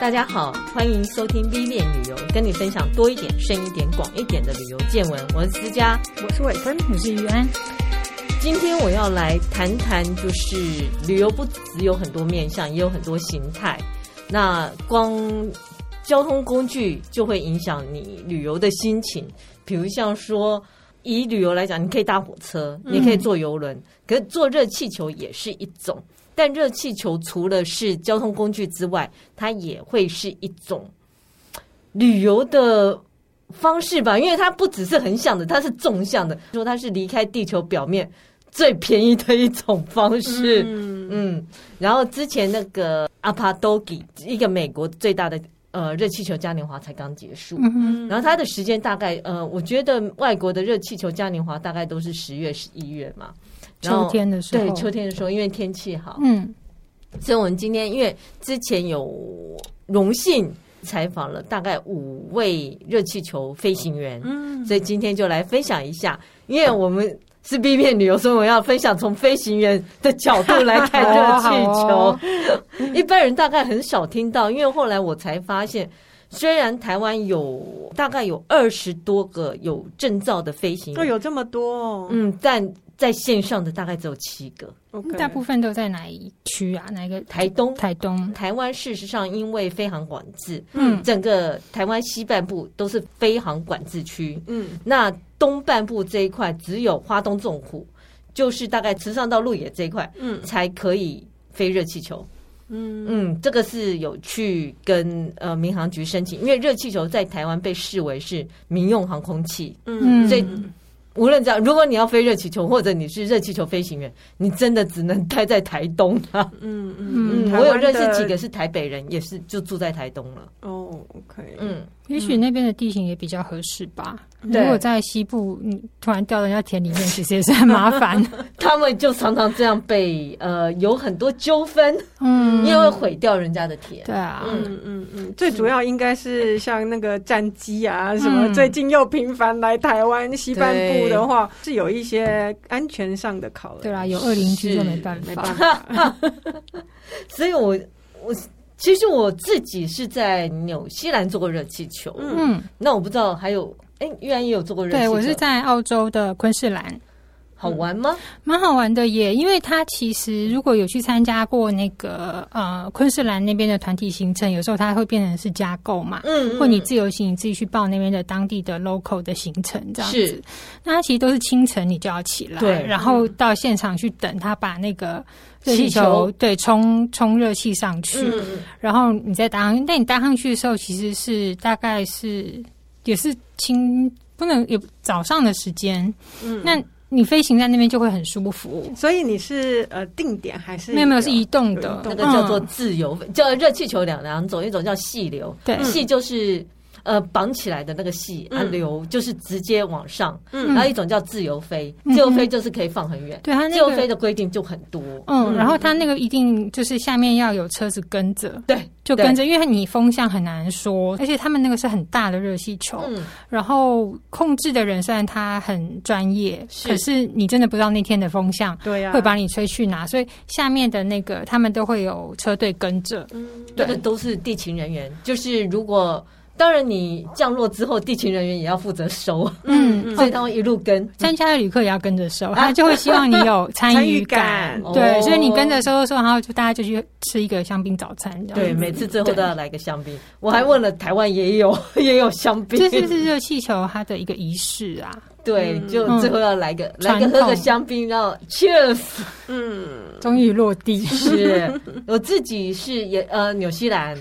大家好，欢迎收听 V 链旅游，跟你分享多一点、深一点、广一点的旅游见闻。我是思佳，我是伟芬，我是于安。今天我要来谈谈，就是旅游不只有很多面向，也有很多形态。那光交通工具就会影响你旅游的心情，比如像说，以旅游来讲，你可以搭火车，你可以坐游轮，嗯、可是坐热气球也是一种。但热气球除了是交通工具之外，它也会是一种旅游的方式吧？因为它不只是横向的，它是纵向的，说它是离开地球表面最便宜的一种方式。嗯，嗯，然后之前那个阿帕多吉，一个美国最大的呃热气球嘉年华才刚结束，嗯，然后它的时间大概呃，我觉得外国的热气球嘉年华大概都是十月、十一月嘛。秋天的时候，对，秋天的时候，因为天气好，嗯，所以我们今天因为之前有荣幸采访了大概五位热气球飞行员，嗯，所以今天就来分享一下，因为我们是 B 面旅游，所以我要分享从飞行员的角度来看热气球。一般人大概很少听到，因为后来我才发现，虽然台湾有大概有二十多个有证照的飞行员，都有这么多哦，嗯，但。在线上的大概只有七个，okay. 大部分都在哪一区啊？哪一个？台东，台东，台湾。事实上，因为飞航管制，嗯，整个台湾西半部都是飞航管制区，嗯，那东半部这一块只有花东纵谷，就是大概池上到鹿野这一块，嗯，才可以飞热气球，嗯嗯，这个是有去跟呃民航局申请，因为热气球在台湾被视为是民用航空器，嗯，所以。无论这样，如果你要飞热气球，或者你是热气球飞行员，你真的只能待在台东啊。嗯嗯嗯，我有认识几个是台北人，也是就住在台东了。哦，OK，嗯。也许那边的地形也比较合适吧。嗯、如果在西部，你突然掉到人家田里面，其实也是很麻烦。他们就常常这样被呃有很多纠纷，嗯，因为会毁掉人家的田。对啊，嗯嗯嗯。最主要应该是像那个战机啊什么，最近又频繁来台湾西半部的话，是有一些安全上的考量。对啊，有二邻居就没办法。没办法所以我我。其实我自己是在纽西兰做过热气球，嗯，那我不知道还有，哎，玉安也有做过热气球。对，我是在澳洲的昆士兰，好玩吗？蛮好玩的耶，因为他其实如果有去参加过那个呃昆士兰那边的团体行程，有时候它会变成是加购嘛，嗯，或你自由行，你自己去报那边的当地的 local 的行程这样子。是，那它其实都是清晨你就要起来，对，然后到现场去等他把那个。热气球对，冲冲热气上去，嗯，然后你再搭上。但你搭上去的时候，其实是大概是也是清，不能有早上的时间。嗯，那你飞行在那边就会很舒服。所以你是呃定点还是？没有没有，是移动的，那个叫做自由，嗯、叫热气球两两种，一种叫细流，对，细就是。呃，绑起来的那个系啊流就是直接往上，嗯，然后一种叫自由飞，嗯、自由飞就是可以放很远，对、嗯，它、那个、自由飞的规定就很多，嗯，嗯，然后它那个一定就是下面要有车子跟着，对，就跟着，因为你风向很难说，而且他们那个是很大的热气球，嗯，然后控制的人虽然他很专业，可是你真的不知道那天的风向，对呀，会把你吹去哪，所以下面的那个他们都会有车队跟着，嗯，对，这个都是地勤人员，就是如果。当然，你降落之后，地勤人员也要负责收，嗯，所以他会一路跟。参加的旅客也要跟着收，他就会希望你有参与感，感，对，所以你跟着收收收，然后就大家就去吃一个香槟早餐，对，每次最后都要来个香槟。我还问了台湾也有 也有香槟，这就是热气球它的一个仪式啊，对，就最后要来个、嗯、来个喝个香槟，然后 cheers，嗯，终于落地。是我自己是也呃纽西兰。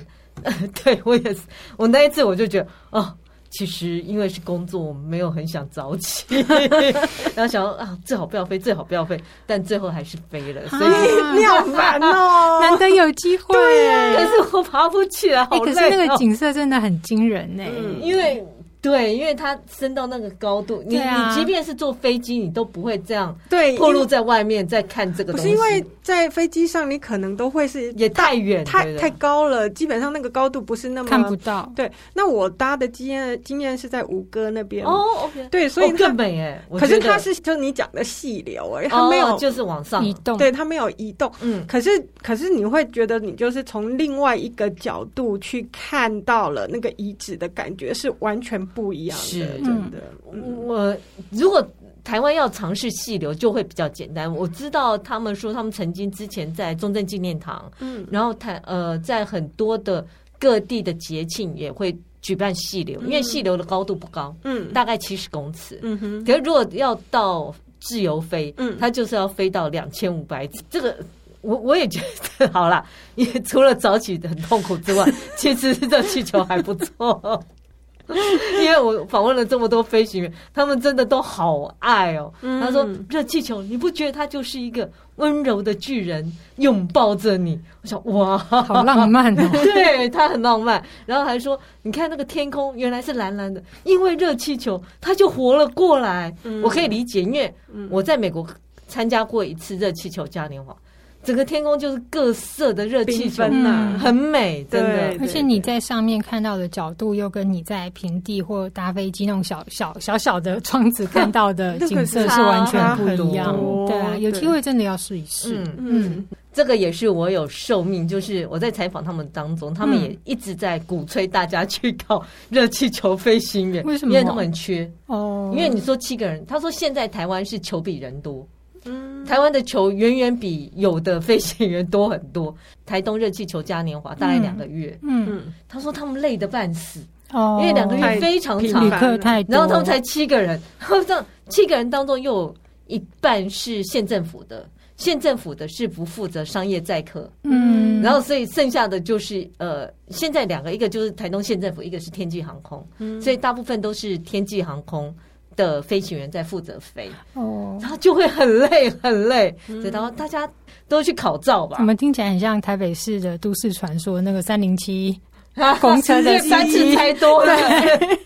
对，我也是，我那一次我就觉得，哦，其实因为是工作，我没有很想早起，然后想说啊，最好不要飞，最好不要飞，但最后还是飞了，所以你 好烦哦，难得有机会，对，可是我爬不起来，好累，可是那个景色真的很惊人呢，嗯，因为。对，因为它升到那个高度，你、啊、你即便是坐飞机，你都不会这样对，暴露在外面在看这个东西。不是因为在飞机上，你可能都会是也太远，太太高了，基本上那个高度不是那么看不到。对，那我搭的经验经验是在吴哥那边。哦，OK，对，所以更美哎。可是它是就是你讲的细流哎，它没有、哦、就是往上。移动，对，它没有移动。嗯，可是可是你会觉得你就是从另外一个角度去看到了那个遗址的感觉是完全不一样的，是。真的。嗯、我如果台湾要尝试细流，就会比较简单。我知道他们说他们曾经之前在中正纪念堂，嗯，然后台呃在很多的各地的节庆也会举办细流，因为细流的高度不高，嗯，大概七十公尺，嗯哼。可是如果要到自由飞，嗯，它就是要飞到两千五百尺，这个。我我也觉得好啦，因为除了早起很痛苦之外，其实热气球还不错。因为我访问了这么多飞行员，他们真的都好爱哦。嗯、他说热气球，你不觉得它就是一个温柔的巨人拥抱着你？我想哇，好浪漫哦。对，他很浪漫。然后还说，你看那个天空原来是蓝蓝的，因为热气球，它就活了过来。嗯、我可以理解，因为我在美国参加过一次热气球嘉年华。整个天空就是各色的热气球呐、啊，嗯、很美，真的。而且你在上面看到的角度，又跟你在平地或搭飞机那种小小小小的窗子看到的 景色是完全不一样。对啊，有机会真的要试一试。嗯嗯，这个也是我有受命，就是我在采访他们当中，他们也一直在鼓吹大家去搞热气球飞行员。为什么？因为他们很缺哦。因为你说七个人，他说现在台湾是球比人多。嗯，台湾的球远远比有的飞行员多很多。台东热气球嘉年华大概两个月，嗯，嗯，他说他们累得半死哦，因为两个月非常长，旅客太多，然后他们才七个人，然后这七个人当中又有一半是县政府的，县政府的是不负责商业载客，嗯，然后所以剩下的就是呃，现在两个，一个就是台东县政府，一个是天际航空，嗯，所以大部分都是天际航空的飞行员在负责飞哦，然后就会很累很累，所以然后大家都去考照吧。我们听起来很像台北市的都市传说，那个三零七 公车的班次太多了，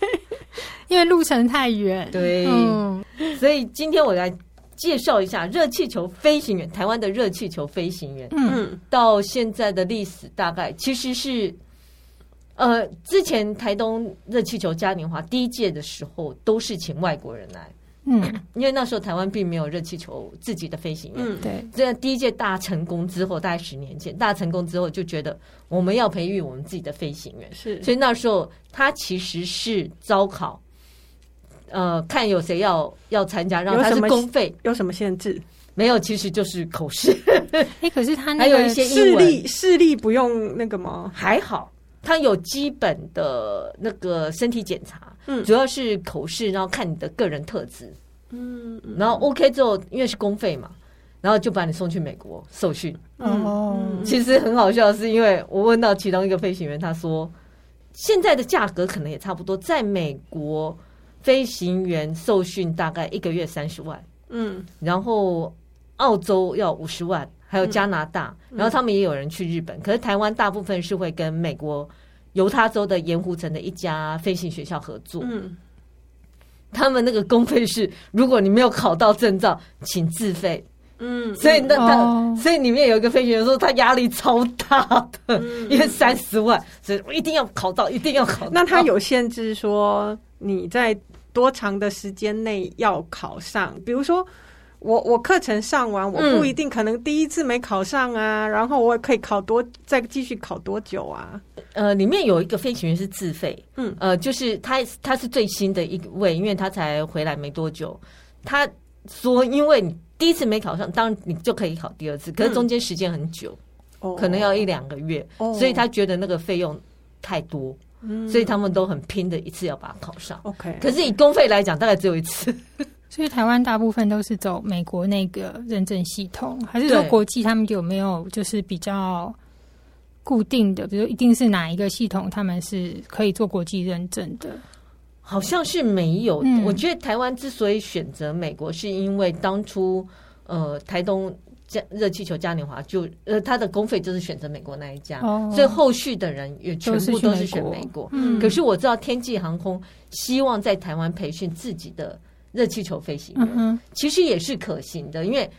因为路程太远。对，所以今天我来介绍一下热气球飞行员，台湾的热气球飞行员。嗯，到现在的历史大概其实是。呃，之前台东热气球嘉年华第一届的时候，都是请外国人来，嗯，因为那时候台湾并没有热气球自己的飞行员，嗯，对。这第一届大成功之后，大概十年前大成功之后，就觉得我们要培育我们自己的飞行员，是。所以那时候他其实是招考，呃，看有谁要要参加，然后他是公费，有什么限制？没有，其实就是口试。哎，可是他还有一些视力，视力不用那个吗？还好。他有基本的那个身体检查，嗯，主要是口试，然后看你的个人特质，嗯，然后 OK 之后，因为是公费嘛，然后就把你送去美国受训。哦，其实很好笑，是因为我问到其中一个飞行员，他说现在的价格可能也差不多，在美国飞行员受训大概一个月三十万，嗯，然后澳洲要五十万。还有加拿大，嗯、然后他们也有人去日本，嗯、可是台湾大部分是会跟美国犹他州的盐湖城的一家飞行学校合作。嗯，他们那个公费是，如果你没有考到证照，请自费。嗯，所以那他，哦、所以里面有一个飞行员说他压力超大的，嗯、因为三十万，所以我一定要考到，一定要考到。那他有限制说你在多长的时间内要考上？比如说。我我课程上完，我不一定可能第一次没考上啊，嗯、然后我也可以考多再继续考多久啊？呃，里面有一个飞行员是自费，嗯，呃，就是他他是最新的一位，因为他才回来没多久。他说，因为你第一次没考上，当然你就可以考第二次，可是中间时间很久，嗯、可能要一两个月，哦、所以他觉得那个费用太多，嗯、所以他们都很拼的一次要把它考上。OK，可是以公费来讲，大概只有一次。所以台湾大部分都是走美国那个认证系统，还是说国际他们有没有就是比较固定的？比如一定是哪一个系统他们是可以做国际认证的？好像是没有。嗯、我觉得台湾之所以选择美国，是因为当初呃台东嘉热气球嘉年华就呃，他的公费就是选择美国那一家，哦、所以后续的人也全部都是选美国。美国嗯，可是我知道天际航空希望在台湾培训自己的热气球飞行员，嗯、其实也是可行的，因为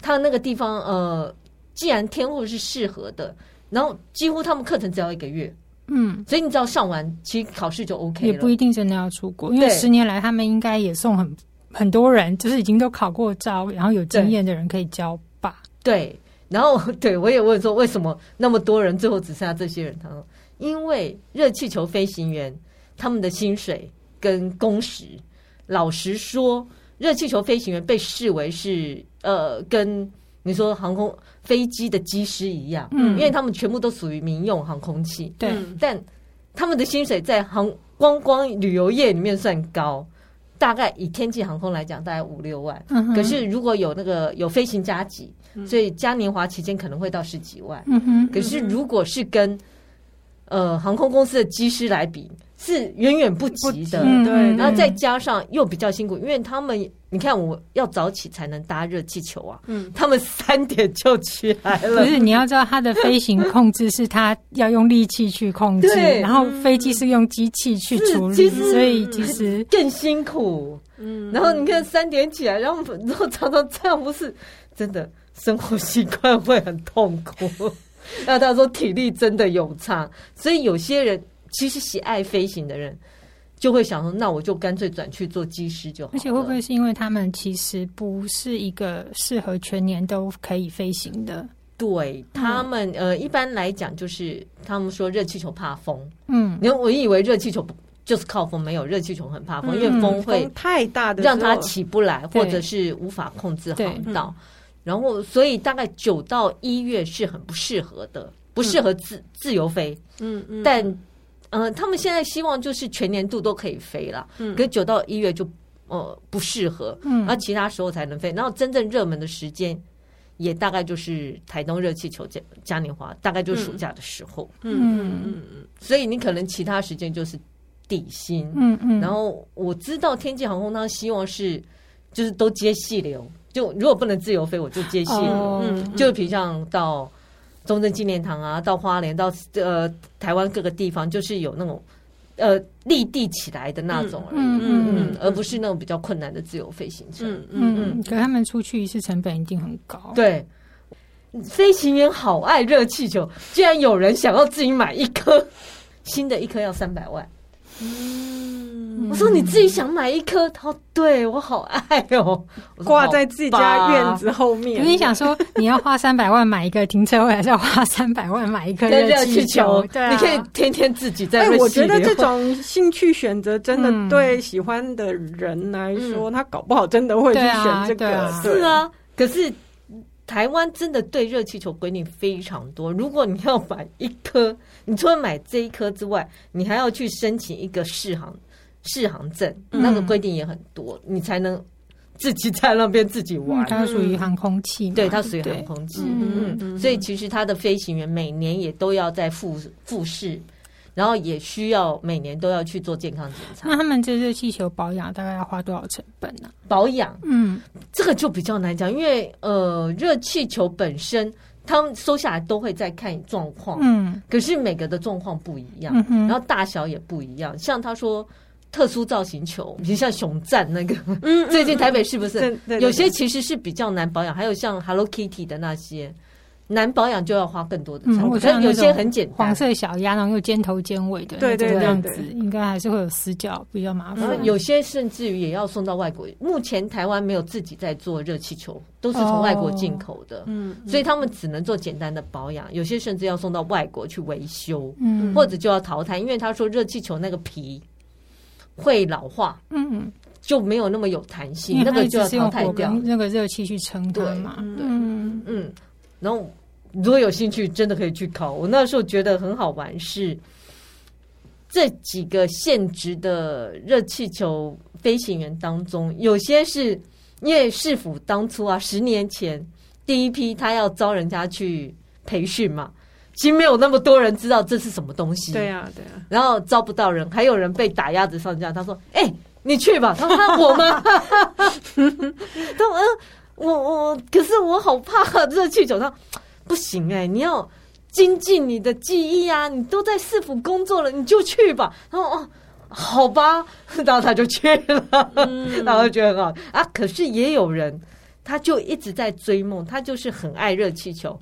他那个地方呃，既然天候是适合的，然后几乎他们课程只要一个月，嗯，所以你只要上完，其实考试就 OK 了。也不一定真的要出国，因为十年来他们应该也送很很多人，就是已经都考过照，然后有经验的人可以教吧。对，然后 对我也问说，为什么那么多人最后只剩下这些人？他说，因为热气球飞行员他们的薪水跟工时，老实说，热气球飞行员被视为是呃，跟你说航空飞机的机师一样，嗯，因为他们全部都属于民用航空器，对，但他们的薪水在航观光旅游业里面算高。大概以天际航空来讲，大概五六万。嗯、可是如果有那个有飞行加急，嗯、所以嘉年华期间可能会到十几万。嗯哼。可是如果是跟呃航空公司的机师来比，是远远不及的。对。然后再加上又比较辛苦，因为他们你看我要早起才能搭热气球啊。嗯。他们三点就起来了。不是，你要知道，它的飞行控制是它要用力气去控制，对然后飞机是用机器去处理，所以其实更辛苦。嗯。然后你看三点起来，然后然后常常这样，不是真的生活习惯会很痛苦。那他说体力真的有差，所以有些人。其实喜爱飞行的人就会想说，那我就干脆转去做机师就好。而且会不会是因为他们其实不是一个适合全年都可以飞行的？对他们，嗯、呃，一般来讲就是他们说热气球怕风。嗯，因为我以为热气球就是靠风，没有热气球很怕风，嗯、因为风会太大的让它起不来，或者是无法控制航道。嗯、然后，所以大概九到一月是很不适合的，不适合自、嗯、自由飞。嗯嗯，但。嗯、呃，他们现在希望就是全年度都可以飞了，嗯，可是九到一月就呃不适合，嗯，然后其他时候才能飞。然后真正热门的时间也大概就是台东热气球嘉嘉年华，大概就是暑假的时候，嗯。嗯嗯嗯，所以你可能其他时间就是底薪，嗯嗯。然后我知道天际航空他希望是就是都接细流，就如果不能自由飞，我就接细流，哦、嗯，就比如像到。中正纪念堂啊，到花莲，到呃台湾各个地方，就是有那种呃立地起来的那种而已，嗯嗯嗯，而不是那种比较困难的自由飞行程。嗯嗯嗯，可他们出去一次成本一定很高。对，飞行员好爱热气球，居然有人想要自己买一颗，新的一颗要三百万。嗯，我说你自己想买一颗，他说对我好爱哦，挂在自己家院子后面。你想说你要花三百万买一个停车位，还是要花三百万买一颗热气球？对啊，你可以天天自己在。哎，我觉得这种 兴趣选择真的对喜欢的人来说，他搞不好真的会去选这个。是啊，可是。台湾真的对热气球规定非常多。如果你要买一颗，你除了买这一颗之外，你还要去申请一个试航适航证，嗯、那个规定也很多，你才能自己在那边自己玩。它属于航空器，对，它属于航空器。嗯嗯，所以其实它的飞行员每年也都要在复复试。然后也需要每年都要去做健康检查。那他们这热气球保养大概要花多少成本呢？保养，嗯，这个就比较难讲，因为呃，热气球本身他们收下来都会再看状况，嗯，可是每个的状况不一样，嗯，然后大小也不一样。像他说特殊造型球，比如像熊赞那个，嗯，最近台北是不是有些其实是比较难保养？还有像 Hello Kitty 的那些。难保养就要花更多的钱，我觉得有些很简单，黄色小鸭，然后又尖头尖尾的，对对对，这样子应该还是会有死角，比较麻烦。有些甚至于也要送到外国。目前台湾没有自己在做热气球，都是从外国进口的，嗯，所以他们只能做简单的保养。有些甚至要送到外国去维修，嗯，或者就要淘汰，因为他说热气球那个皮会老化，嗯，就没有那么有弹性，那个就要淘汰掉。那个热气去撑它嘛，对，嗯嗯。然后，如果有兴趣，真的可以去考。我那时候觉得很好玩，是这几个现职的热气球飞行员当中，有些是因为市府当初啊，十年前第一批他要招人家去培训嘛，其实没有那么多人知道这是什么东西。对呀，对呀。然后招不到人，还有人被打鸭子上架。他说：“哎，你去吧。”他说：“ 我吗？” 他说：“嗯。”我我可是我好怕热气球，他不行哎、欸，你要精进你的技艺啊！你都在市府工作了，你就去吧。然后哦，好吧，然后他就去了，嗯、然后就觉得很好啊。可是也有人，他就一直在追梦，他就是很爱热气球。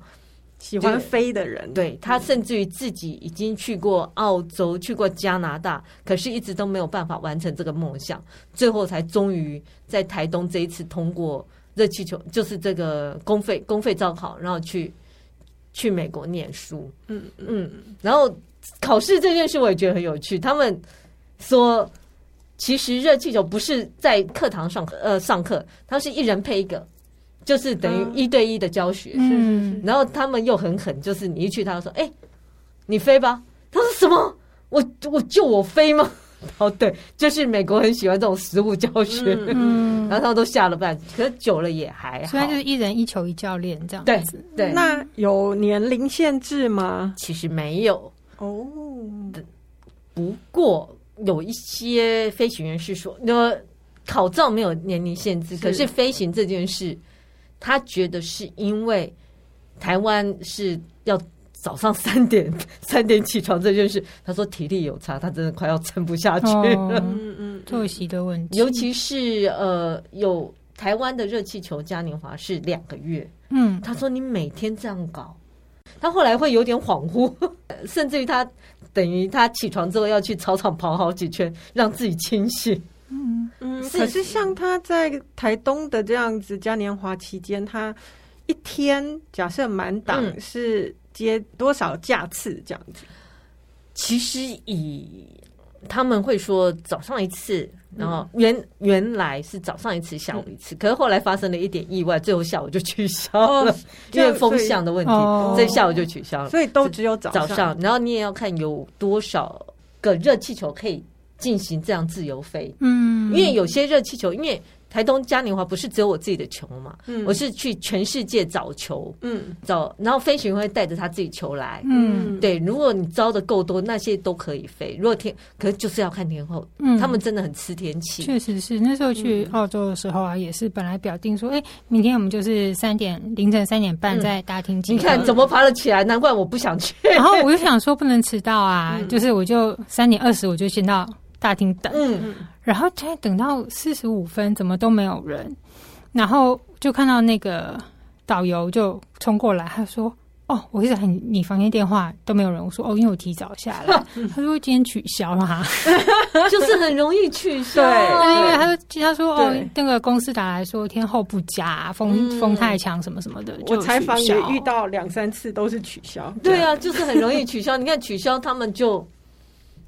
喜欢飞的人，对，他甚至于自己已经去过澳洲、去过加拿大，可是一直都没有办法完成这个梦想，最后才终于在台东这一次通过热气球，就是这个公费公费招考，然后去去美国念书。嗯嗯，然后考试这件事我也觉得很有趣。他们说，其实热气球不是在课堂上呃上课，它是一人配一个。就是等于一对一的教学，嗯，然后他们又很狠，就是你一去，他就说：“哎、欸，你飞吧。”他说：“什么？我我就我飞吗？” 哦，对，就是美国很喜欢这种实物教学，嗯，然后他们都下了班，可是久了也还好。虽然就是一人一球一教练这样子，对对。那有年龄限制吗？其实没有哦。不过有一些飞行员是说，那考照没有年龄限制，可是飞行这件事。他觉得是因为台湾是要早上三点三点起床这件事，他说体力有差，他真的快要撑不下去了。嗯嗯，作息的问题，尤其是呃，有台湾的热气球嘉年华是两个月。嗯，他说你每天这样搞，他后来会有点恍惚，甚至于他等于他起床之后要去操场跑好几圈，让自己清醒。嗯嗯，可是像他在台东的这样子嘉年华期间，他一天假设满档是接多少架次这样子？其实以他们会说早上一次，然后原原来是早上一次，下午一次，可是后来发生了一点意外，最后下午就取消了，因为风向的问题，所以下午就取消了。所以都只有早早上，然后你也要看有多少个热气球可以。进行这样自由飞，嗯，因为有些热气球，因为台东嘉年华不是只有我自己的球嘛，嗯，我是去全世界找球，嗯，找，然后飞行员会带着他自己球来，嗯，对，如果你招的够多，那些都可以飞。如果天，可是就是要看天候，嗯，他们真的很吃天气。确实是，那时候去澳洲的时候啊，也是本来表定说，哎，明天我们就是三点凌晨三点半在大厅集合。你看怎么爬得起来？难怪我不想去。然后我就想说不能迟到啊，就是我就三点二十我就先到。大厅等，嗯，然后才等到四十五分，怎么都没有人，然后就看到那个导游就冲过来，他说：“哦，我一直喊你房间电话都没有人。”我说：“哦，因为我提早下来。”他说：“今天取消了，就是很容易取消。”对，因为他说他说哦，那个公司打来说天后不佳，风风太强什么什么的。我采访也遇到两三次都是取消。对啊，就是很容易取消。你看取消，他们就。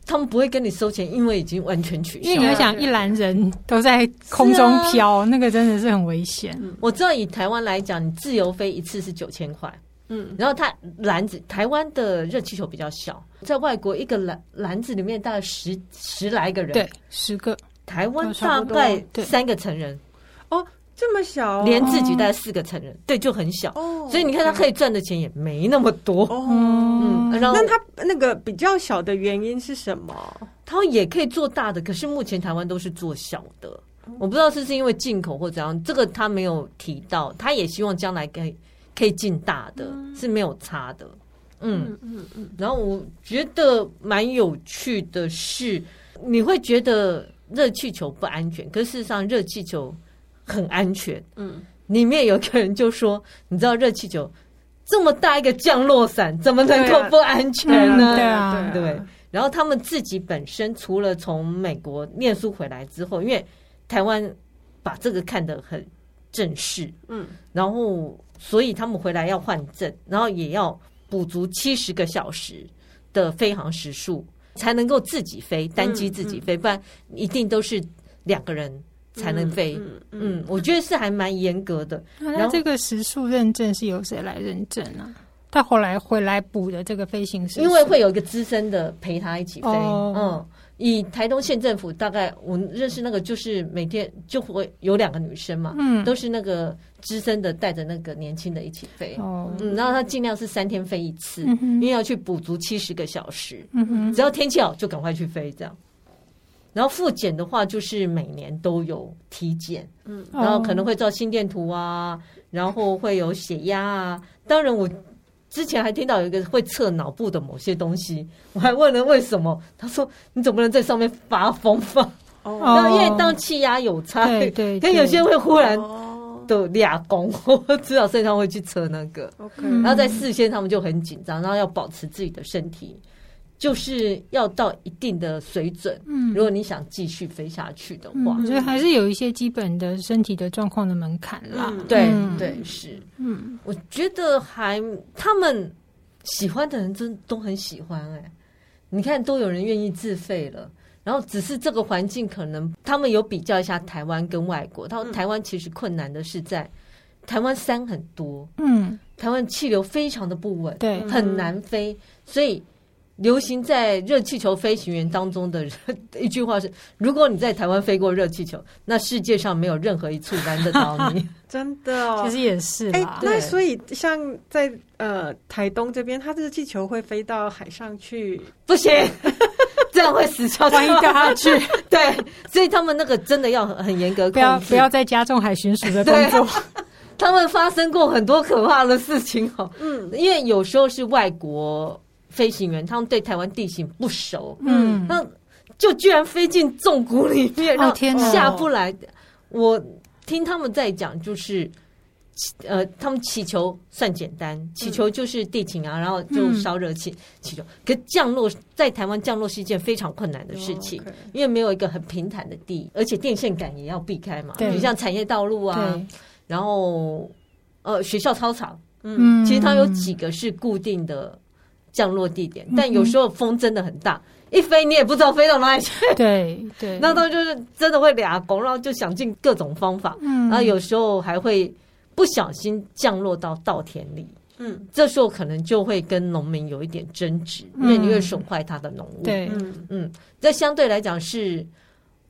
他们不会跟你收钱，因为已经完全取消。因为你要想，一篮人都在空中飘，啊、那个真的是很危险。我知道以台湾来讲，你自由飞一次是九千块。嗯，然后它篮子，台湾的热气球比较小，在外国一个篮篮子里面大概十十来个人，对，十个。台湾大概三个成人。哦。这么小，连自己带四个成人，对，就很小。所以你看，他可以赚的钱也没那么多。嗯，然后那他那个比较小的原因是什么？他也可以做大的，可是目前台湾都是做小的。我不知道是不是因为进口或怎样，这个他没有提到。他也希望将来可以可以进大的，是没有差的。嗯嗯嗯。然后我觉得蛮有趣的是，你会觉得热气球不安全，可是事实上热气球。很安全，嗯，里面有个人就说：“你知道热气球这么大一个降落伞，怎么能够不安全呢？”对啊，对。然后他们自己本身除了从美国念书回来之后，因为台湾把这个看得很正式，嗯，然后所以他们回来要换证，然后也要补足七十个小时的飞行时数，才能够自己飞单机自己飞，不然一定都是两个人。才能飞，嗯，嗯，嗯，我觉得是还蛮严格的。那这个时数认证是由谁来认证呢？他后来回来补的这个飞行时，因为会有一个资深的陪他一起飞。哦、嗯，以台东县政府大概我认识那个，就是每天就会有两个女生嘛，嗯，都是那个资深的带着那个年轻的一起飞。哦，嗯，然后他尽量是三天飞一次，嗯、因为要去补足七十个小时。嗯哼，只要天气好就赶快去飞这样。然后复检的话，就是每年都有体检，嗯，然后可能会照心电图啊，然后会有血压啊。当然，我之前还听到有一个会测脑部的某些东西，我还问了为什么，他说你总不能在上面发疯吧？哦，因为当气压有差，对对，跟有些人会忽然的俩功，我知道，所以他会去测那个。OK，然后在事先他们就很紧张，然后要保持自己的身体。就是要到一定的水准，嗯，如果你想继续飞下去的话，所以还是有一些基本的身体的状况的门槛啦。对对是，嗯，我觉得还他们喜欢的人真都很喜欢哎，你看都有人愿意自费了，然后只是这个环境可能他们有比较一下台湾跟外国，他说台湾其实困难的是在台湾山很多，嗯，台湾气流非常的不稳，对，很难飞，所以。流行在热气球飞行员当中的 一句话是：如果你在台湾飞过热气球，那世界上没有任何一处难得到你。真的哦，其实也是。哎、欸，那所以像在呃台东这边，它热气球会飞到海上去？不行，这样会死翘，万一掉下去。对，所以他们那个真的要很严格，不要不要再加重海巡署的动作。他们发生过很多可怕的事情哦。嗯，因为有时候是外国。飞行员他们对台湾地形不熟，嗯，那就居然飞进纵谷里面，然后下不来。我听他们在讲，就是呃，他们祈求算简单，祈求就是地勤啊，然后就烧热气祈求。可降落在台湾降落是一件非常困难的事情，因为没有一个很平坦的地，而且电线杆也要避开嘛。你像产业道路啊，然后呃学校操场，嗯，其实它有几个是固定的。降落地点，但有时候风真的很大，嗯、一飞你也不知道飞到哪里去。对对，那他就是真的会俩拱，然后就想尽各种方法。嗯，然后有时候还会不小心降落到稻田里。嗯，这时候可能就会跟农民有一点争执，嗯、因为你会损坏他的农物。对，嗯嗯，这相对来讲是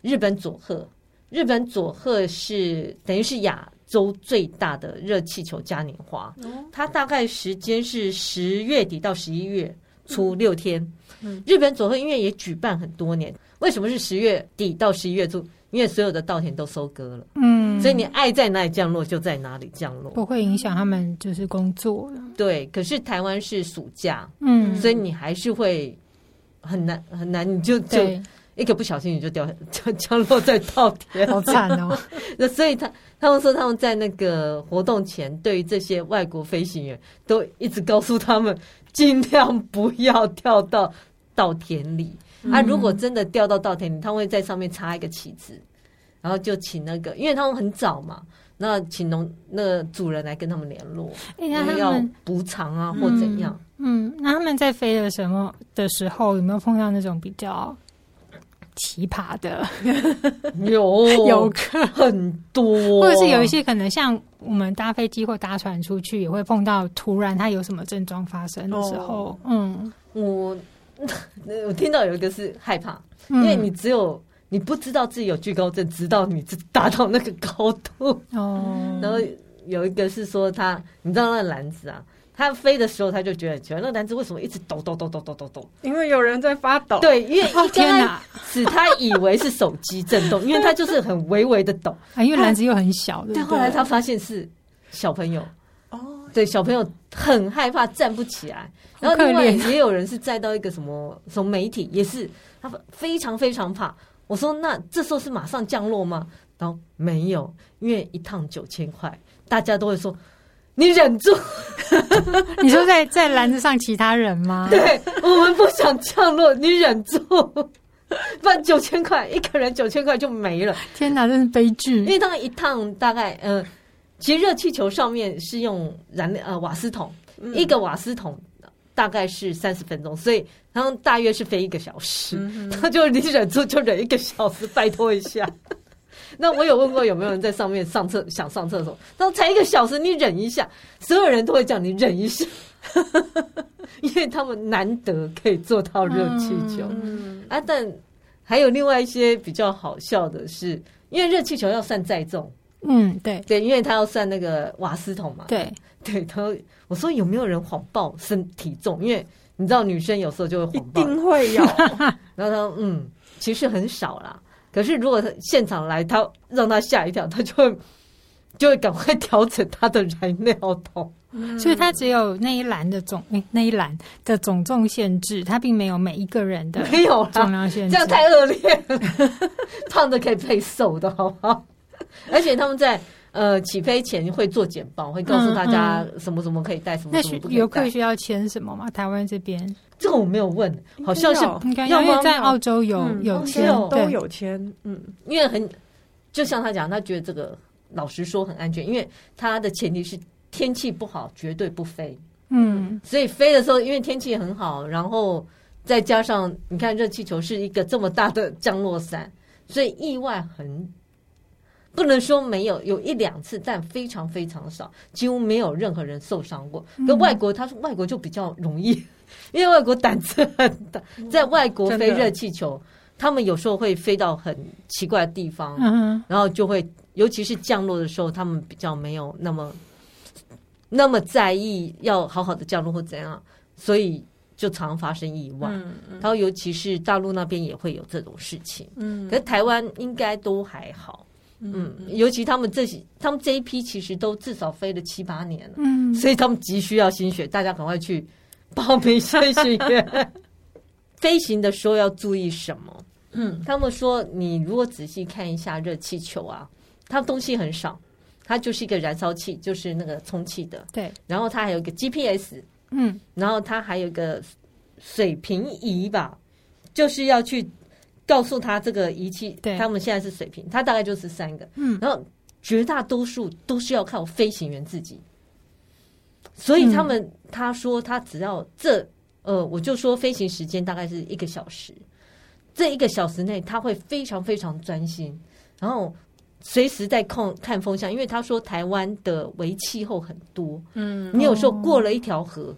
日本佐贺，日本佐贺是等于是亚。州最大的热气球嘉年华，它大概时间是十月底到十一月初六天。日本佐贺音乐也举办很多年。为什么是十月底到十一月初？因为所有的稻田都收割了，嗯，所以你爱在哪里降落就在哪里降落，不会影响他们就是工作了。对，可是台湾是暑假，嗯，所以你还是会很难很难，你就就一个不小心你就掉 降降落在稻田，好惨哦。那所以他。他们说他们在那个活动前，对于这些外国飞行员，都一直告诉他们尽量不要掉到稻田里。嗯、啊，如果真的掉到稻田里，他们会在上面插一个旗子，然后就请那个，因为他们很早嘛，那请农那个主人来跟他们联络，要补偿啊或怎样。嗯，那他们在飞的什么的时候，有没有碰到那种比较？奇葩的。有。游客。很多，或者是有一些可能像我们搭飞机或搭船出去，也会碰到突然他有什么症状发生的时候。嗯，我我听到有一个是害怕，因为你只有你不知道自己有惧高症，直到你达到那个高度。哦。然后有一个是说他，你知道那个篮子啊。他飞的时候，他就觉得很奇怪，那个篮子为什么一直抖抖抖抖抖抖抖？因为有人在发抖。对，因为 一天哪，使他以为是手机震动，因为他就是很微微的抖啊，因为篮子又很小。对，后来他发现是小朋友哦，对，小朋友很害怕，站不起来。然后另外也有人是载到一个什么什么媒体，也是他非常非常怕。我说那这时候是马上降落吗？然后没有，因为一趟九千块，大家都会说。你忍住！你说在在篮子上其他人吗？对，我们不想降落，你忍住，不然九千块一个人九千块就没了。天哪，真是悲剧！因为他们一趟大概呃，其实热气球上面是用燃料呃瓦斯桶，嗯、一个瓦斯桶大概是三十分钟，所以然后大约是飞一个小时。嗯、他就你忍住就忍一个小时，拜托一下。那我有问过有没有人在上面上厕想上厕所，他说才一个小时，你忍一下，所有人都会叫你忍一下，因为他们难得可以做到热气球、嗯、啊。但还有另外一些比较好笑的是，因为热气球要算载重，嗯，对对，因为他要算那个瓦斯桶嘛，对对。他我说有没有人谎报身体重？因为你知道女生有时候就会谎报，一定会有。然后他说嗯。其实很少啦。可是如果他现场来，他让他吓一跳，他就会 就会赶快调整他的燃料桶。嗯、所以它只有那一栏的总那一栏的总重限制，它并没有每一个人的没有重量限制，这样太恶劣了。胖的可以配瘦的，好不好？而且他们在呃起飞前会做简报，会告诉大家什么什么可以带，嗯嗯、什么什么不可以带。游客需要签什么吗？台湾这边这个我没有问，好像是应该因为在澳洲有有签，都有签。嗯，因为很就像他讲，他觉得这个老实说很安全，因为他的前提是。天气不好，绝对不飞。嗯，所以飞的时候，因为天气很好，然后再加上你看热气球是一个这么大的降落伞，所以意外很不能说没有，有一两次，但非常非常少，几乎没有任何人受伤过。跟外国，他说外国就比较容易，因为外国胆子很大，在外国飞热气球，他们有时候会飞到很奇怪的地方，然后就会，尤其是降落的时候，他们比较没有那么。那么在意要好好的降落或怎样，所以就常发生意外。嗯嗯、然后尤其是大陆那边也会有这种事情。嗯，可是台湾应该都还好。嗯，嗯尤其他们这些，他们这一批其实都至少飞了七八年了。嗯，所以他们急需要心血，大家赶快去报名飞行员。飞行的时候要注意什么？嗯，他们说你如果仔细看一下热气球啊，它东西很少。它就是一个燃烧器，就是那个充气的。对，然后它还有一个 GPS，嗯，然后它还有一个水平仪吧，就是要去告诉他这个仪器，对，他们现在是水平，他大概就是三个，嗯，然后绝大多数都是要靠飞行员自己，所以他们、嗯、他说他只要这呃，我就说飞行时间大概是一个小时，这一个小时内他会非常非常专心，然后。随时在控看风向，因为他说台湾的为气候很多，嗯，你有时候过了一条河，哦、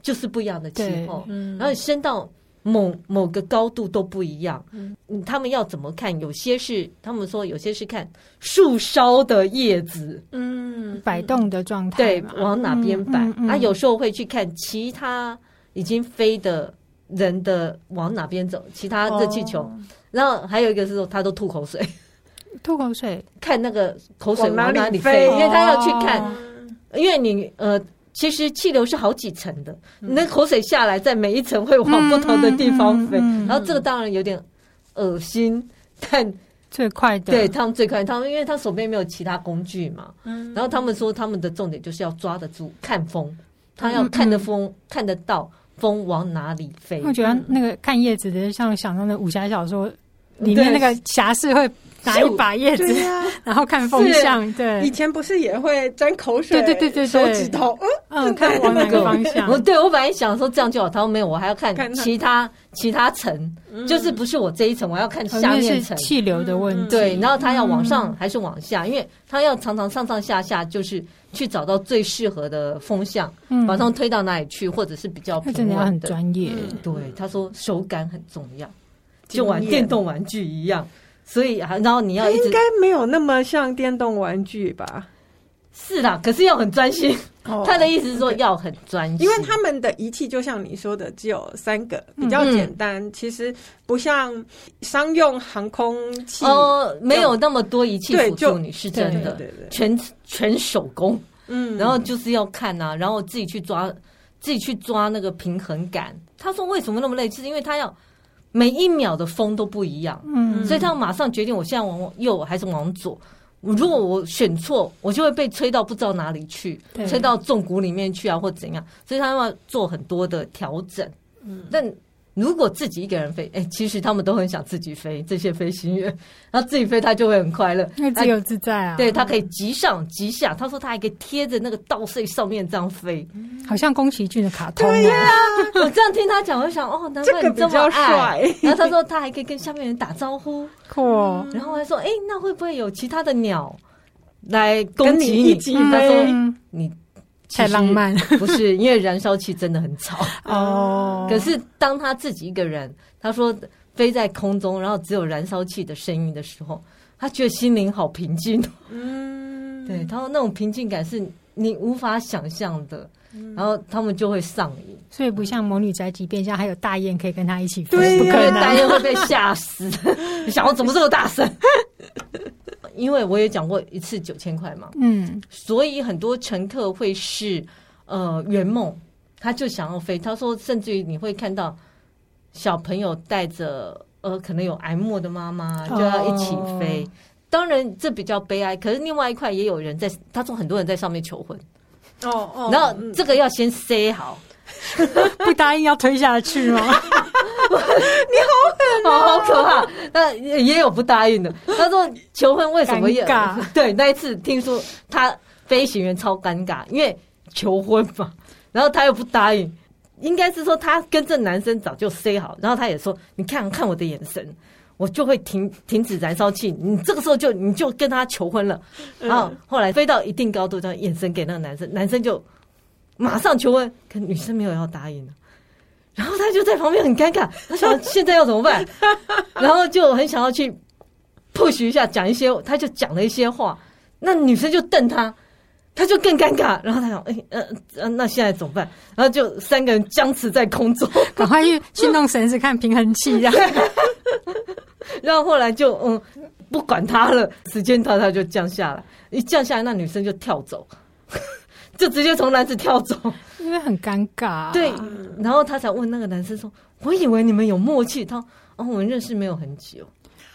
就是不一样的气候，嗯，然后升到某某个高度都不一样，嗯，他们要怎么看？有些是他们说，有些是看树梢的叶子，嗯，摆动的状态，对，往哪边摆，嗯嗯嗯、啊，有时候会去看其他已经飞的人的往哪边走，其他热气球，哦、然后还有一个是说他都吐口水。吐口水，看那个口水往哪里飞，因为他要去看，因为你呃，其实气流是好几层的，你那口水下来，在每一层会往不同的地方飞，然后这个当然有点恶心，但最快的，对他们最快，他们因为他手边没有其他工具嘛，然后他们说他们的重点就是要抓得住看风，他要看得风看得到风往哪里飞。我觉得那个看叶子的，像想到那武侠小说里面那个侠士会。拿一把叶子，然后看风向。对，以前不是也会沾口水？对对对对，手指头，嗯，看往哪个方向？我对我本来想说这样就好，他说没有，我还要看其他其他层，就是不是我这一层，我要看下面层气流的问题。对，然后他要往上还是往下？因为他要常常上上下下，就是去找到最适合的风向，马上推到哪里去，或者是比较平稳的。很专业。对，他说手感很重要，就玩电动玩具一样。所以，然后你要应该没有那么像电动玩具吧？是啦，可是要很专心。Oh, 他的意思是说要很专心，因为他们的仪器就像你说的，只有三个，比较简单。嗯、其实不像商用航空器哦，没有那么多仪器辅助你，是真的，对对对，全全手工。嗯，然后就是要看啊，然后自己去抓，自己去抓那个平衡感。他说为什么那么累？是因为他要。每一秒的风都不一样，嗯，所以他马上决定我现在往右还是往左。如果我选错，我就会被吹到不知道哪里去，吹到重谷里面去啊，或怎样。所以他要做很多的调整，嗯，但。如果自己一个人飞，哎、欸，其实他们都很想自己飞。这些飞行员，然后自己飞，他就会很快乐，自由自在啊。对，他可以急上急下。他说他还可以贴着那个稻穗上面这样飞，好像宫崎骏的卡通。对呀、啊，我这样听他讲，我就想哦，难怪你这么帅。然后他说他还可以跟下面人打招呼，酷、嗯。然后还说，哎、欸，那会不会有其他的鸟来攻击你？他说你。太浪漫，不是因为燃烧器真的很吵 哦。可是当他自己一个人，他说飞在空中，然后只有燃烧器的声音的时候，他觉得心灵好平静。嗯，对，他说那种平静感是你无法想象的，然后他们就会上瘾。所以不像魔女宅急便，像还有大雁可以跟他一起飞，对，不可能，大雁会被吓死。你 想我怎么这么大声？因为我也讲过一次九千块嘛，嗯，所以很多乘客会是呃圆梦，他就想要飞。他说，甚至于你会看到小朋友带着呃可能有癌末的妈妈就要一起飞。哦当然，这比较悲哀。可是另外一块也有人在，他说很多人在上面求婚。哦哦，然后这个要先塞好，不答应要推下去吗？你好狠啊，好可怕。那也有不答应的。他说求婚为什么也 对？那一次听说他飞行员超尴尬，因为求婚嘛，然后他又不答应。应该是说他跟这男生早就 say 好，然后他也说：“你看看我的眼神。”我就会停停止燃烧器，你这个时候就你就跟他求婚了，然后后来飞到一定高度，这样眼神给那个男生，男生就马上求婚，可女生没有要答应，然后他就在旁边很尴尬，他想现在要怎么办，然后就很想要去 push 一下，讲一些，他就讲了一些话，那女生就瞪他，他就更尴尬，然后他想，哎，呃呃，那现在怎么办？然后就三个人僵持在空中，赶快去去弄绳子看平衡器。然后后来就嗯，不管他了，时间到他就降下来，一降下来，那女生就跳走，就直接从男子跳走，因为很尴尬啊。对，然后他才问那个男生说：“我以为你们有默契。”他说：“哦，我们认识没有很久，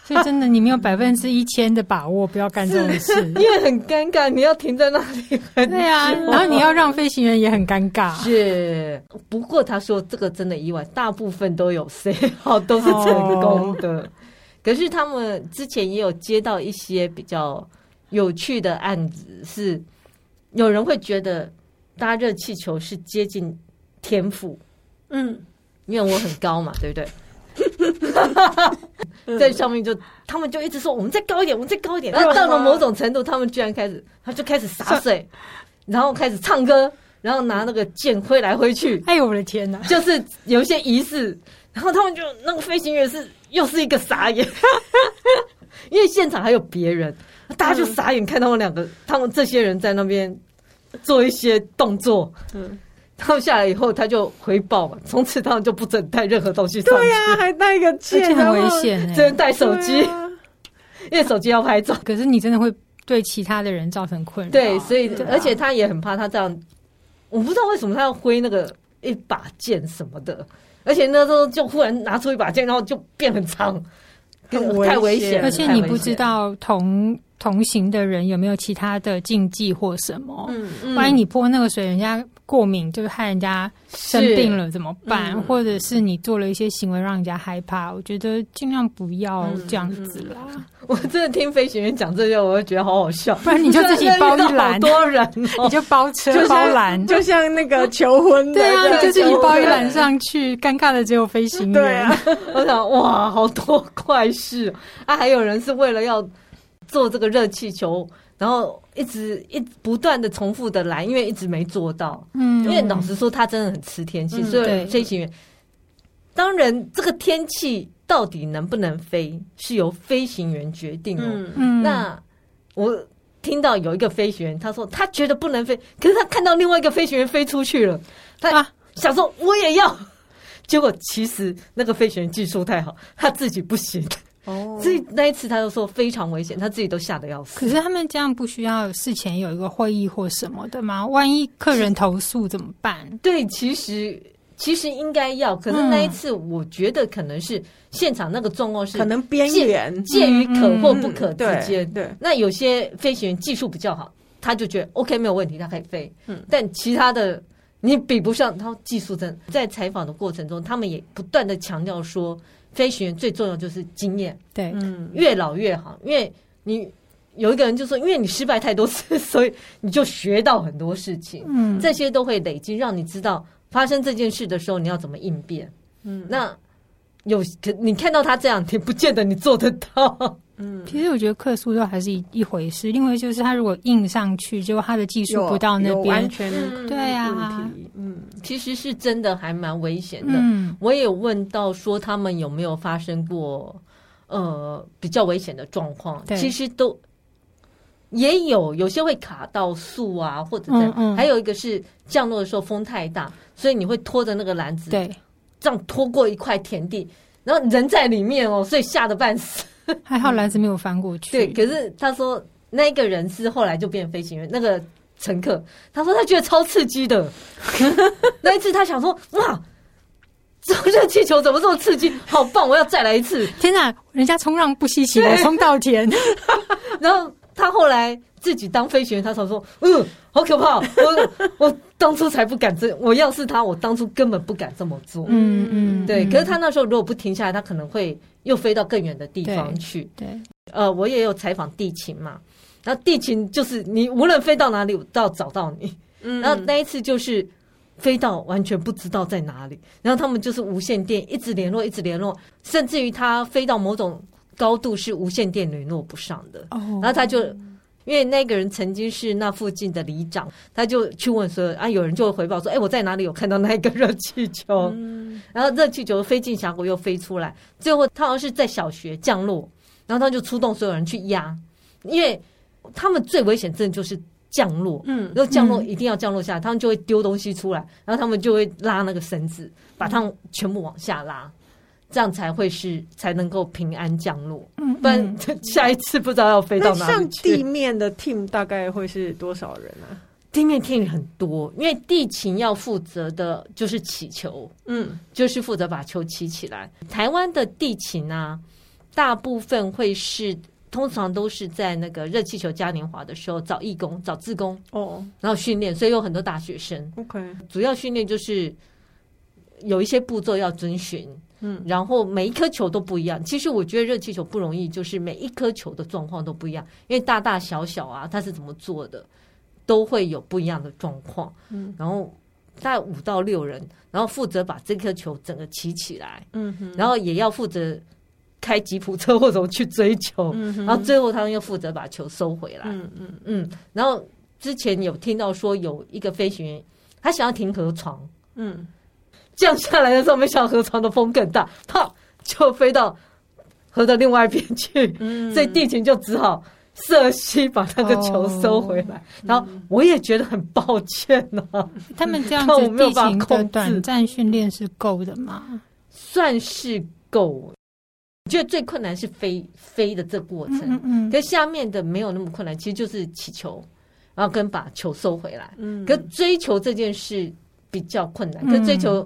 所以真的你没有百分之一千的把握，不要干这种事，因为很尴尬，你要停在那里很久。对啊，然后你要让飞行员也很尴尬。是，不过他说这个真的意外，大部分都有 say 好，都是成功的。哦可是他们之前也有接到一些比较有趣的案子，是有人会觉得搭热气球是接近天赋，嗯，因为我很高嘛，对不对？在上面就他们就一直说我们再高一点，我们再高一点。然后到了某种程度，他们居然开始，他就开始洒水，然后开始唱歌，然后拿那个剑挥来挥去。哎呦我的天哪！就是有一些仪式，然后他们就那个飞行员是。又是一个傻眼，因为现场还有别人，大家就傻眼看他们两个，他们这些人在那边做一些动作。嗯，他们下来以后，他就回报嘛，从此他们就不准带任何东西上去。对呀、啊，还带一个剑，很危险，只能带手机，啊、因为手机要拍照。可是你真的会对其他的人造成困扰。对，所以、啊、而且他也很怕他这样，我不知道为什么他要挥那个一把剑什么的。而且那时候就忽然拿出一把剑，然后就变很长，很太危险。而且你不知道同同行的人有没有其他的禁忌或什么。嗯，嗯，万一你泼那个水，人家。过敏就是害人家生病了怎么办？嗯、或者是你做了一些行为让人家害怕？我觉得尽量不要这样子啦。我真的听飞行员讲这些，我就觉得好好笑。不然你就自己包一篮，多人、哦、你就包车包篮，就像那个求婚的，对啊，你就自己包一篮上去。尴尬的只有飞行员。对啊，我想哇，好多怪事啊！还有人是为了要做这个热气球。然后一直一不断的重复的来，因为一直没做到。嗯，因为老实说，他真的很吃天气，嗯、所以飞行员。当然，这个天气到底能不能飞，是由飞行员决定哦。嗯嗯。那我听到有一个飞行员，他说他觉得不能飞，可是他看到另外一个飞行员飞出去了，他想说我也要。结果其实那个飞行员技术太好，他自己不行。哦，所以那一次他就说非常危险，他自己都吓得要死。可是他们这样不需要事前有一个会议或什么的吗？万一客人投诉怎么办？对，其实其实应该要。可是那一次，我觉得可能是现场那个状况是可能边缘介于可或不可之间。对，那有些飞行员技术比较好，他就觉得 OK 没有问题，他可以飞。嗯，但其他的你比不上他技术真。在采访的过程中，他们也不断的强调说。飞行员最重要就是经验，对，嗯，越老越好，因为你有一个人就说，因为你失败太多次，所以你就学到很多事情，嗯，这些都会累积，让你知道发生这件事的时候你要怎么应变，嗯，那有可你看到他这样，你不见得你做得到。嗯，其实我觉得克苏都还是一一回事，另外就是他如果硬上去，结果他的技术不到那边，完全对啊，嗯，其实是真的还蛮危险的。嗯，我也有问到说他们有没有发生过呃比较危险的状况，其实都也有有些会卡到树啊，或者这样，嗯嗯，还有一个是降落的时候风太大，所以你会拖着那个篮子，对，这样拖过一块田地，然后人在里面哦，所以吓得半死。还好篮子没有翻过去。对，可是他说那个人是后来就变飞行员，那个乘客他说他觉得超刺激的。那一次他想说哇。这热气球怎么这么刺激？好棒！我要再来一次！天哪，人家冲浪不稀奇，我冲稻田。然后他后来自己当飞行员，他才说：“嗯，好可怕！我 我当初才不敢这，我要是他，我当初根本不敢这么做。”嗯嗯，对。可是他那时候如果不停下来，他可能会又飞到更远的地方去。对，对呃，我也有采访地勤嘛，然后地勤就是你无论飞到哪里，我都要找到你。嗯，然后那一次就是。飞到完全不知道在哪里，然后他们就是无线电一直联络，一直联络，甚至于他飞到某种高度是无线电联络不上的。哦，然后他就因为那个人曾经是那附近的里长，他就去问说啊，有人就会回报说，哎，我在哪里？有看到那个热气球？嗯，然后热气球飞进峡谷又飞出来，最后他好像是在小学降落，然后他就出动所有人去压，因为他们最危险真的就是。降落，嗯，然后降落一定要降落下来，嗯、他们就会丢东西出来，然后他们就会拉那个绳子，把他们全部往下拉，这样才会是才能够平安降落。嗯，不然 下一次不知道要飞到哪里去。像地面的 team 大概会是多少人啊？地面 team 很多，因为地勤要负责的就是起球，嗯，就是负责把球起起来。台湾的地勤啊，大部分会是。通常都是在那个热气球嘉年华的时候找义工、找志工哦，然后训练，所以有很多大学生。OK，主要训练就是有一些步骤要遵循，嗯，然后每一颗球都不一样。其实我觉得热气球不容易，就是每一颗球的状况都不一样，因为大大小小啊，它是怎么做的，都会有不一样的状况。嗯，然后大概五到六人，然后负责把这颗球整个起起来，嗯哼，然后也要负责。开吉普车或者去追球，嗯、哼然后最后他们又负责把球收回来。嗯嗯嗯。然后之前有听到说有一个飞行员，他想要停河床，嗯，降下来的时候没想到河床的风更大，啪就飞到河的另外一边去。嗯，所以地勤就只好设溪把那个球收回来。哦、然后我也觉得很抱歉呢、啊。他们这样子 地勤的短暂训练是够的吗？算是够。我觉得最困难是飞飞的这过程，嗯嗯，跟下面的没有那么困难，其实就是起球，然后跟把球收回来。嗯，跟追求这件事比较困难，跟追求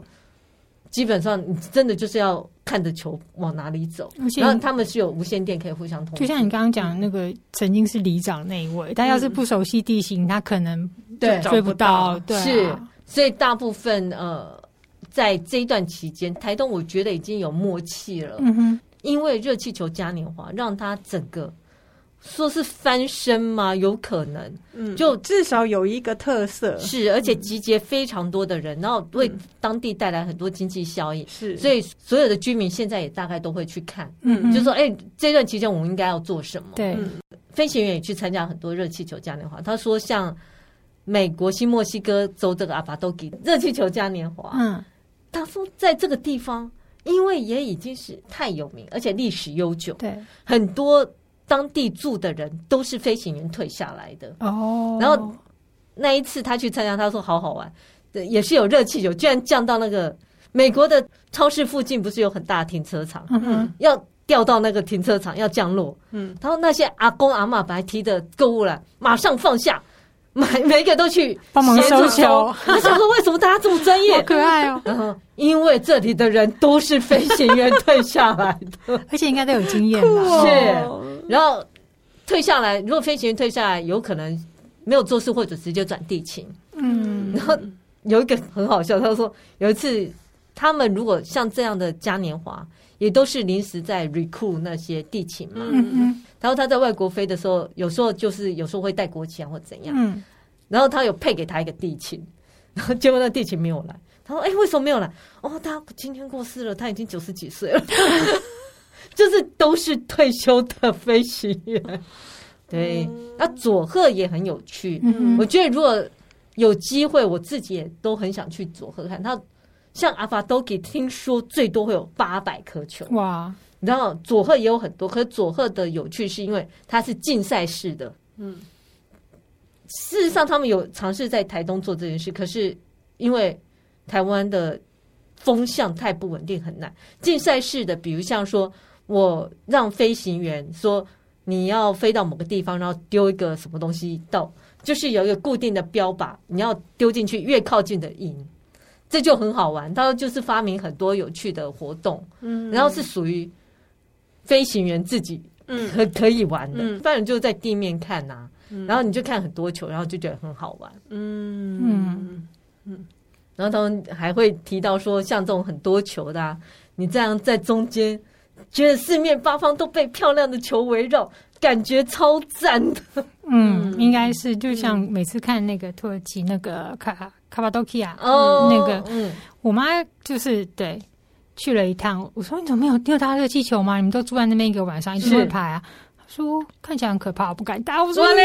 基本上你真的就是要看着球往哪里走，然后他们是有无线电可以互相通。就像你刚刚讲那个曾经是里长那一位，但要是不熟悉地形，他可能对追不到。对，是，所以大部分呃，在这一段期间，台东我觉得已经有默契了。嗯哼。因为热气球嘉年华让他整个说是翻身吗？有可能，嗯，就至少有一个特色是，而且集结非常多的人，然后为当地带来很多经济效益，是，所以所有的居民现在也大概都会去看，嗯，就说，哎，这段期间我们应该要做什么？对，飞行员也去参加很多热气球嘉年华。他说，像美国新墨西哥州这个阿巴多吉热气球嘉年华，嗯，他说在这个地方。因为也已经是太有名，而且历史悠久。对，很多当地住的人都是飞行员退下来的。哦，然后那一次他去参加，他说好好玩，也是有热气球，居然降到那个美国的超市附近，不是有很大的停车场？要掉到那个停车场要降落。嗯，然后那些阿公阿嬷白提的购物篮马上放下。每每个都去帮忙收球，我想说，为什么大家这么专业？好可爱哦！然后因为这里的人都是飞行员退下来的，而且应该都有经验吧？是。然后退下来，如果飞行员退下来，有可能没有做事，或者直接转地勤。嗯。然后有一个很好笑，他说有一次他们如果像这样的嘉年华，也都是临时在 recruit 那些地勤嘛。然后他在外国飞的时候，有时候就是有时候会带国旗啊，或怎样。嗯。然后他有配给他一个地勤，然后结果那地勤没有来。他说：“哎，为什么没有来？哦，他今天过世了，他已经九十几岁了，就是都是退休的飞行员。”对，那佐贺也很有趣。嗯，我觉得如果有机会，我自己也都很想去佐贺看。他像阿法多吉，听说最多会有八百颗球。哇！然后佐贺也有很多，可是佐贺的有趣是因为它是竞赛式的。嗯。事实上，他们有尝试在台东做这件事，可是因为台湾的风向太不稳定，很难。竞赛式的，比如像说，我让飞行员说你要飞到某个地方，然后丢一个什么东西到，就是有一个固定的标靶，你要丢进去，越靠近的赢，这就很好玩。他就是发明很多有趣的活动，嗯，然后是属于飞行员自己嗯可可以玩的，反正就在地面看呐、啊。然后你就看很多球，然后就觉得很好玩。嗯嗯嗯。然后他们还会提到说，像这种很多球的，啊，你这样在中间，觉得四面八方都被漂亮的球围绕，感觉超赞的。嗯，应该是就像每次看那个土耳其那个卡卡巴多基亚，哦，那个，嗯，我妈就是对去了一趟，我说你怎么没有丢搭热气球吗？你们都住在那边一个晚上，一直会拍啊。说看起来很可怕，我不敢搭。我说你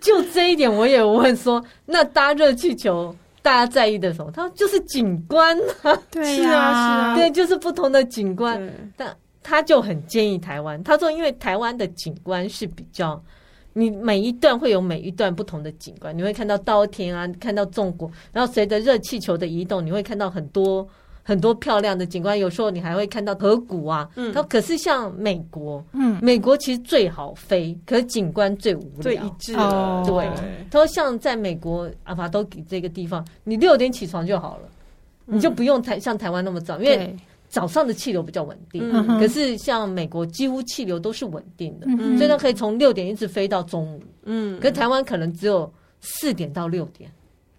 就这一点，我也问说，那搭热气球大家在意的什么？他说就是景观啊，对呀、啊，是啊，对，就是不同的景观。但他就很建议台湾，他说因为台湾的景观是比较，你每一段会有每一段不同的景观，你会看到稻田啊，看到纵谷，然后随着热气球的移动，你会看到很多。很多漂亮的景观，有时候你还会看到河谷啊。嗯，它可是像美国，嗯，美国其实最好飞，可是景观最无聊。最一致。哦，对。他说像在美国阿法多吉这个地方，你六点起床就好了，你就不用台像台湾那么早，因为早上的气流比较稳定。可是像美国几乎气流都是稳定的，所以它可以从六点一直飞到中午。嗯，可是台湾可能只有四点到六点。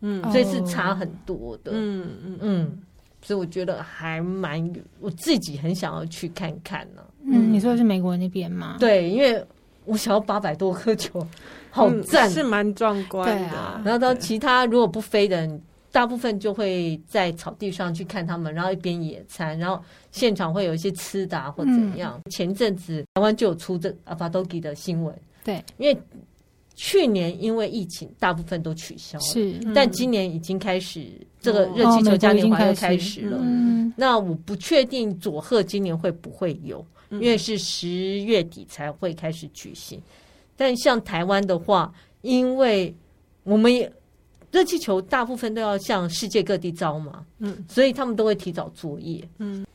嗯，所以是差很多的。嗯嗯嗯。所以我觉得还蛮，我自己很想要去看看呢、啊。嗯，你说的是美国那边吗？对，因为我想要八百多颗球，好赞、嗯，是蛮壮观的。啊、然后到其他如果不飞的人，大部分就会在草地上去看他们，然后一边野餐，然后现场会有一些吃的、啊、或怎样。嗯、前阵子台湾就有出这阿巴多吉的新闻，对，因为。去年因为疫情，大部分都取消了。是，但今年已经开始，嗯、这个热气球嘉年华又开始了。嗯、那我不确定佐贺今年会不会有，因为是十月底才会开始举行。但像台湾的话，因为我们也热气球大部分都要向世界各地招嘛，嗯，所以他们都会提早作业。嗯，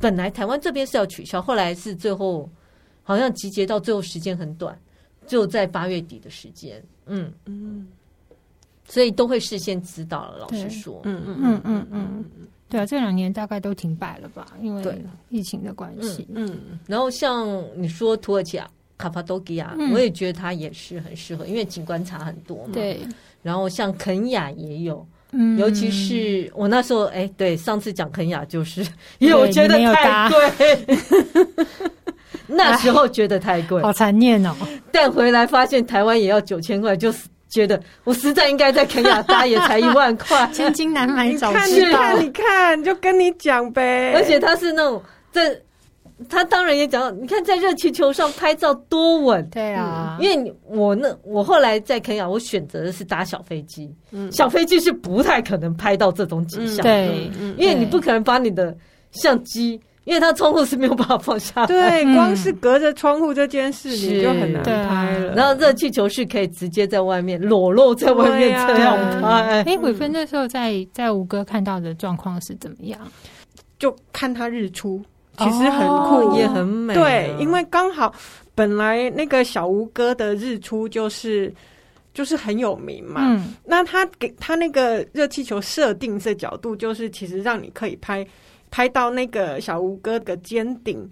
本来台湾这边是要取消，后来是最后好像集结到最后时间很短。就在八月底的时间，嗯嗯，所以都会事先知道了。老实说，嗯嗯嗯嗯嗯，对啊，这两年大概都停摆了吧，因为疫情的关系。嗯，然后像你说土耳其啊，卡帕多吉亚，我也觉得它也是很适合，因为景观差很多嘛。对，然后像肯雅也有，嗯，尤其是我那时候，哎，对，上次讲肯雅就是因为我觉得太贵。那时候觉得太贵，好残念哦！但回来发现台湾也要九千块，就是觉得我实在应该在肯雅搭，也才一万块，千金难买早知道。你看，你看，就跟你讲呗。而且他是那种在，他当然也讲到，你看在热气球上拍照多稳。对啊，因为我那我后来在肯亚，我选择的是搭小飞机。嗯，小飞机是不太可能拍到这种景象。对，因为你不可能把你的相机。因为它窗户是没有办法放下来，对，光是隔着窗户这件事你就很难拍了。然后热气球是可以直接在外面裸露在外面这样拍。哎，伟芬那时候在在吴哥看到的状况是怎么样？就看他日出，其实很酷，也很美。对，因为刚好本来那个小吴哥的日出就是就是很有名嘛。嗯，那他给他那个热气球设定这角度，就是其实让你可以拍。拍到那个小吴哥的尖顶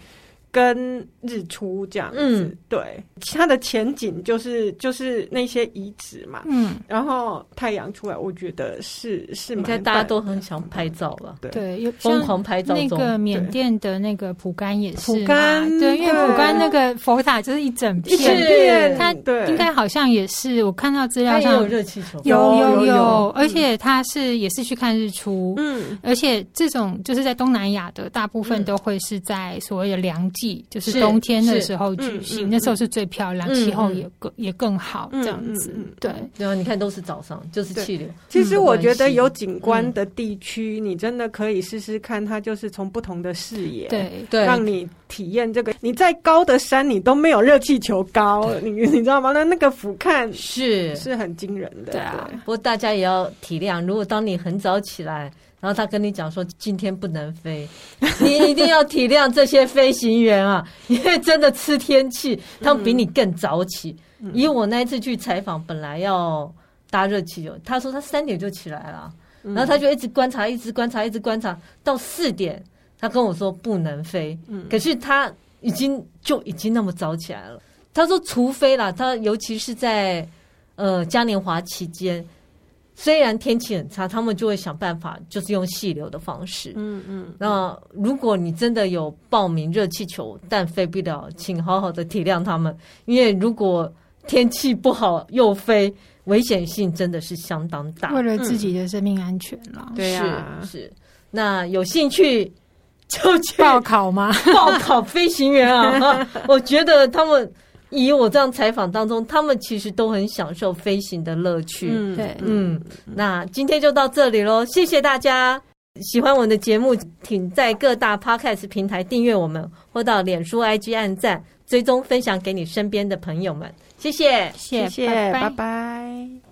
跟日出这样子，嗯、对，它的前景就是就是那些遗址嘛，嗯，然后太阳出来，我觉得是是，你看大家都很想拍照了，对，疯狂拍照。那个缅甸的那个蒲甘也是，蒲甘对，因为蒲甘那个佛塔就是一整片，它应该好像也是，我看到资料上有热气球，有有有，而且它是也是去看日出，嗯，而且这种就是在东南亚的大部分都会是在所谓的凉季。季，就是冬天的时候举行，那时候是最漂亮，气候也更也更好，这样子。对，然后，你看都是早上，就是气流。其实我觉得有景观的地区，你真的可以试试看，它就是从不同的视野，对对，让你体验这个。你在高的山，你都没有热气球高，你你知道吗？那那个俯瞰是是很惊人的。对啊，不过大家也要体谅，如果当你很早起来。然后他跟你讲说今天不能飞，你一定要体谅这些飞行员啊，因为真的吃天气，他们比你更早起。嗯、以我那一次去采访，本来要搭热气球，他说他三点就起来了，然后他就一直观察，一直观察，一直观察，到四点，他跟我说不能飞。可是他已经就已经那么早起来了。他说除非啦，他尤其是在呃嘉年华期间。虽然天气很差，他们就会想办法，就是用细流的方式。嗯嗯。那如果你真的有报名热气球，但飞不了，请好好的体谅他们，因为如果天气不好又飞，危险性真的是相当大。为了自己的生命安全了。嗯、对呀，是。那有兴趣就去报考吗？报考飞行员啊！我觉得他们。以我这样采访当中，他们其实都很享受飞行的乐趣。嗯，对，嗯，那今天就到这里喽，谢谢大家。喜欢我们的节目，请在各大 Podcast 平台订阅我们，或到脸书 IG 按赞、追踪、分享给你身边的朋友们。谢谢，谢谢，拜拜。拜拜。